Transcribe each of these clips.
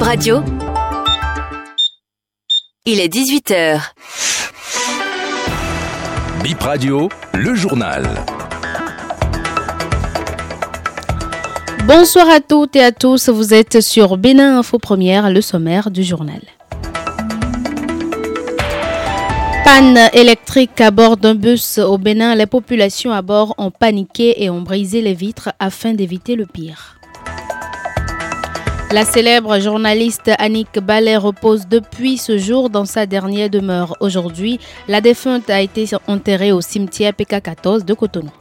Bib Radio. Il est 18h. Bip Radio, le journal. Bonsoir à toutes et à tous, vous êtes sur Bénin Info Première, le sommaire du journal. Panne électrique à bord d'un bus au Bénin, les populations à bord ont paniqué et ont brisé les vitres afin d'éviter le pire. La célèbre journaliste Annick Ballet repose depuis ce jour dans sa dernière demeure. Aujourd'hui, la défunte a été enterrée au cimetière PK14 de Cotonou.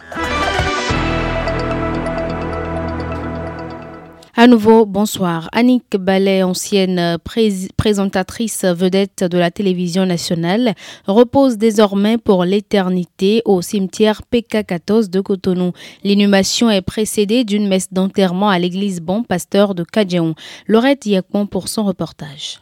À nouveau, bonsoir. Annick Ballet, ancienne présentatrice vedette de la télévision nationale, repose désormais pour l'éternité au cimetière PK14 de Cotonou. L'inhumation est précédée d'une messe d'enterrement à l'église Bon Pasteur de Kadjeon. Laurette Yakon pour son reportage.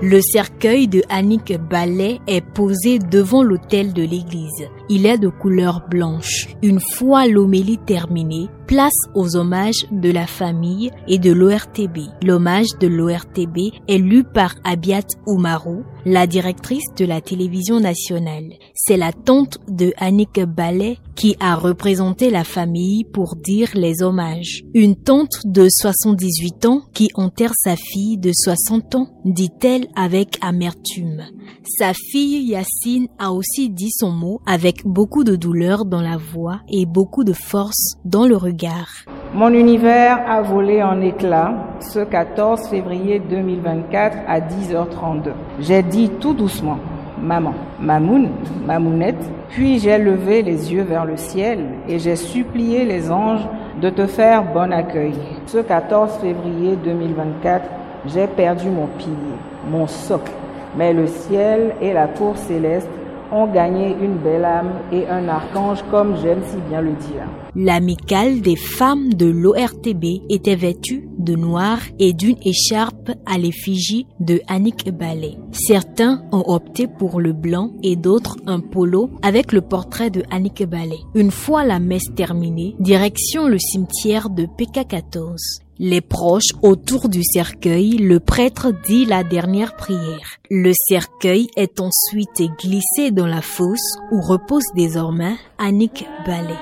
Le cercueil de Annick Ballet est posé devant l'autel de l'église. Il est de couleur blanche. Une fois l'homélie terminée, place aux hommages de la famille et de l'ORTB. L'hommage de l'ORTB est lu par Abiat Oumarou, la directrice de la télévision nationale. C'est la tante de Annick Ballet qui a représenté la famille pour dire les hommages. Une tante de 78 ans qui enterre sa fille de 60 ans, dit-elle avec amertume. Sa fille Yacine a aussi dit son mot avec beaucoup de douleur dans la voix et beaucoup de force dans le regard mon univers a volé en éclats ce 14 février 2024 à 10h32. J'ai dit tout doucement, maman, mamoun, mamounette, puis j'ai levé les yeux vers le ciel et j'ai supplié les anges de te faire bon accueil. Ce 14 février 2024, j'ai perdu mon pilier, mon socle, mais le ciel et la cour céleste ont gagné une belle âme et un archange comme j'aime si bien le dire. L'amicale des femmes de l'ORTB était vêtue de noir et d'une écharpe à l'effigie de Annick Ballet. Certains ont opté pour le blanc et d'autres un polo avec le portrait de Annick Ballet. Une fois la messe terminée, direction le cimetière de PK14. Les proches autour du cercueil, le prêtre dit la dernière prière. Le cercueil est ensuite glissé dans la fosse où repose désormais Annick Ballet.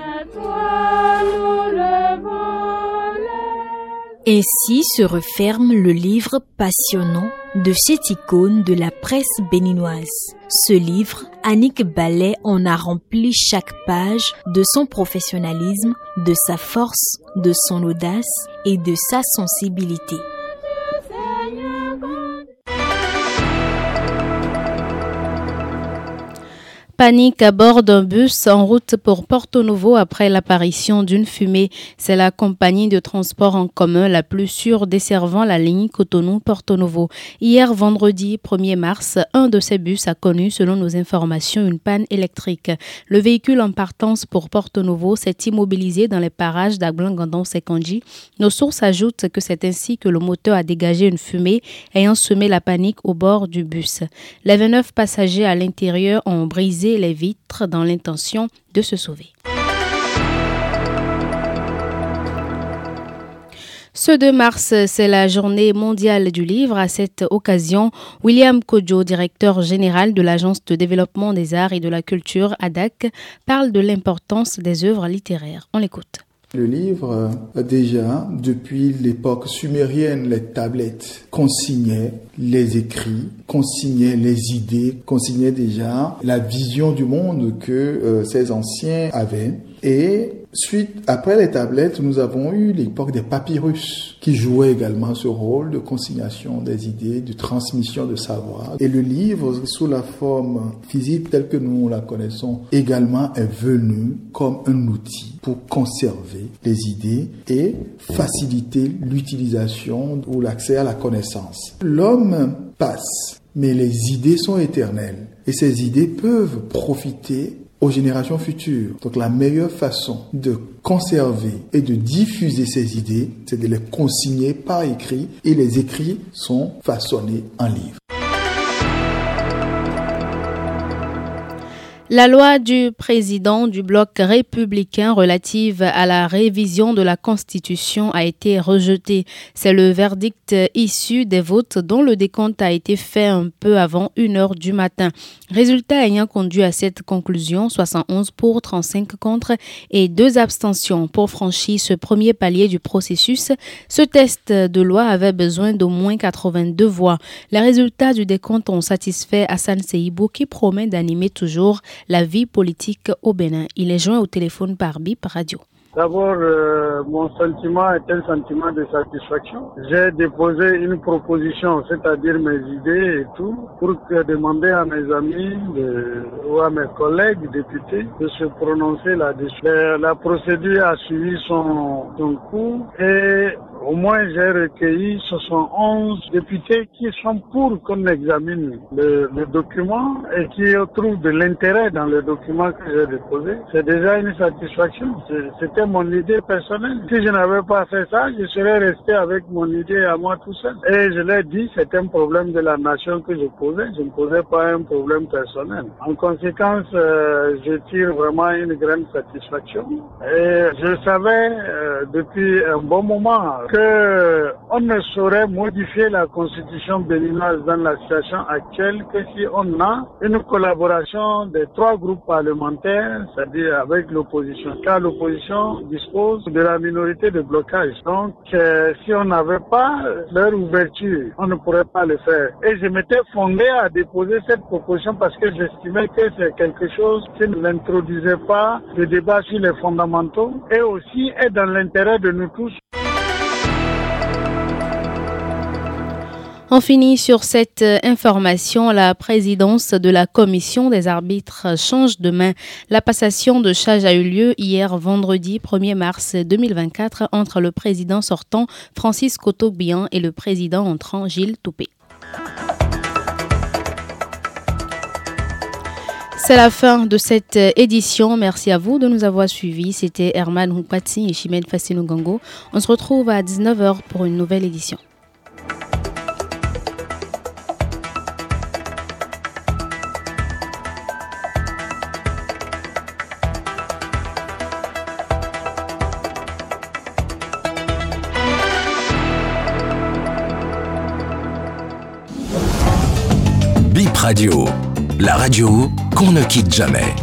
Ainsi se referme le livre passionnant de cette icône de la presse béninoise. Ce livre, Annick Ballet en a rempli chaque page de son professionnalisme, de sa force, de son audace et de sa sensibilité. Panique à bord d'un bus en route pour Porto Novo après l'apparition d'une fumée. C'est la compagnie de transport en commun la plus sûre desservant la ligne Cotonou-Porto Novo. Hier, vendredi 1er mars, un de ces bus a connu, selon nos informations, une panne électrique. Le véhicule en partance pour Porto Novo s'est immobilisé dans les parages d'Agblan-Gandon-Sekonji. Nos sources ajoutent que c'est ainsi que le moteur a dégagé une fumée ayant semé la panique au bord du bus. Les 29 passagers à l'intérieur ont brisé les vitres dans l'intention de se sauver. Ce 2 mars, c'est la journée mondiale du livre. À cette occasion, William Kojo, directeur général de l'Agence de développement des arts et de la culture ADAC, parle de l'importance des œuvres littéraires. On l'écoute. Le livre, déjà, depuis l'époque sumérienne, les tablettes consignaient les écrits, consignaient les idées, consignaient déjà la vision du monde que euh, ces anciens avaient. Et suite, après les tablettes, nous avons eu l'époque des papyrus qui jouaient également ce rôle de consignation des idées, de transmission de savoir. Et le livre, sous la forme physique telle que nous la connaissons, également est venu comme un outil pour conserver les idées et faciliter l'utilisation ou l'accès à la connaissance. L'homme passe, mais les idées sont éternelles. Et ces idées peuvent profiter aux générations futures. Donc la meilleure façon de conserver et de diffuser ces idées, c'est de les consigner par écrit et les écrits sont façonnés en livre. La loi du président du bloc républicain relative à la révision de la Constitution a été rejetée. C'est le verdict issu des votes dont le décompte a été fait un peu avant 1 heure du matin. Résultat ayant conduit à cette conclusion, 71 pour, 35 contre et deux abstentions pour franchir ce premier palier du processus. Ce test de loi avait besoin d'au moins 82 voix. Les résultats du décompte ont satisfait Hassan Seibou qui promet d'animer toujours la vie politique au Bénin. Il est joint au téléphone par BIP Radio. D'abord, euh, mon sentiment est un sentiment de satisfaction. J'ai déposé une proposition, c'est-à-dire mes idées et tout, pour demander à mes amis ou à mes collègues députés de se prononcer là-dessus. La procédure a suivi son, son cours et au moins, j'ai recueilli 71 députés qui sont pour qu'on examine le, le, document et qui trouvent de l'intérêt dans le document que j'ai déposé. C'est déjà une satisfaction. C'était mon idée personnelle. Si je n'avais pas fait ça, je serais resté avec mon idée à moi tout seul. Et je l'ai dit, c'est un problème de la nation que je posais. Je ne posais pas un problème personnel. En conséquence, euh, je tire vraiment une grande satisfaction. Et je savais euh, depuis un bon moment que on ne saurait modifier la constitution béninoise dans la situation actuelle que si on a une collaboration des trois groupes parlementaires, c'est-à-dire avec l'opposition. Car l'opposition dispose de la minorité de blocage. Donc, euh, si on n'avait pas leur ouverture, on ne pourrait pas le faire. Et je m'étais fondé à déposer cette proposition parce que j'estimais que c'est quelque chose qui n'introduisait pas le débat sur les fondamentaux et aussi est dans l'intérêt de nous tous. On finit sur cette euh, information. La présidence de la commission des arbitres change de main. La passation de charge a eu lieu hier vendredi 1er mars 2024 entre le président sortant Francis Cotogbian et le président entrant Gilles Toupé. C'est la fin de cette euh, édition. Merci à vous de nous avoir suivis. C'était Herman Houpati et Chimène Fassino On se retrouve à 19h pour une nouvelle édition. Radio, la radio qu'on ne quitte jamais.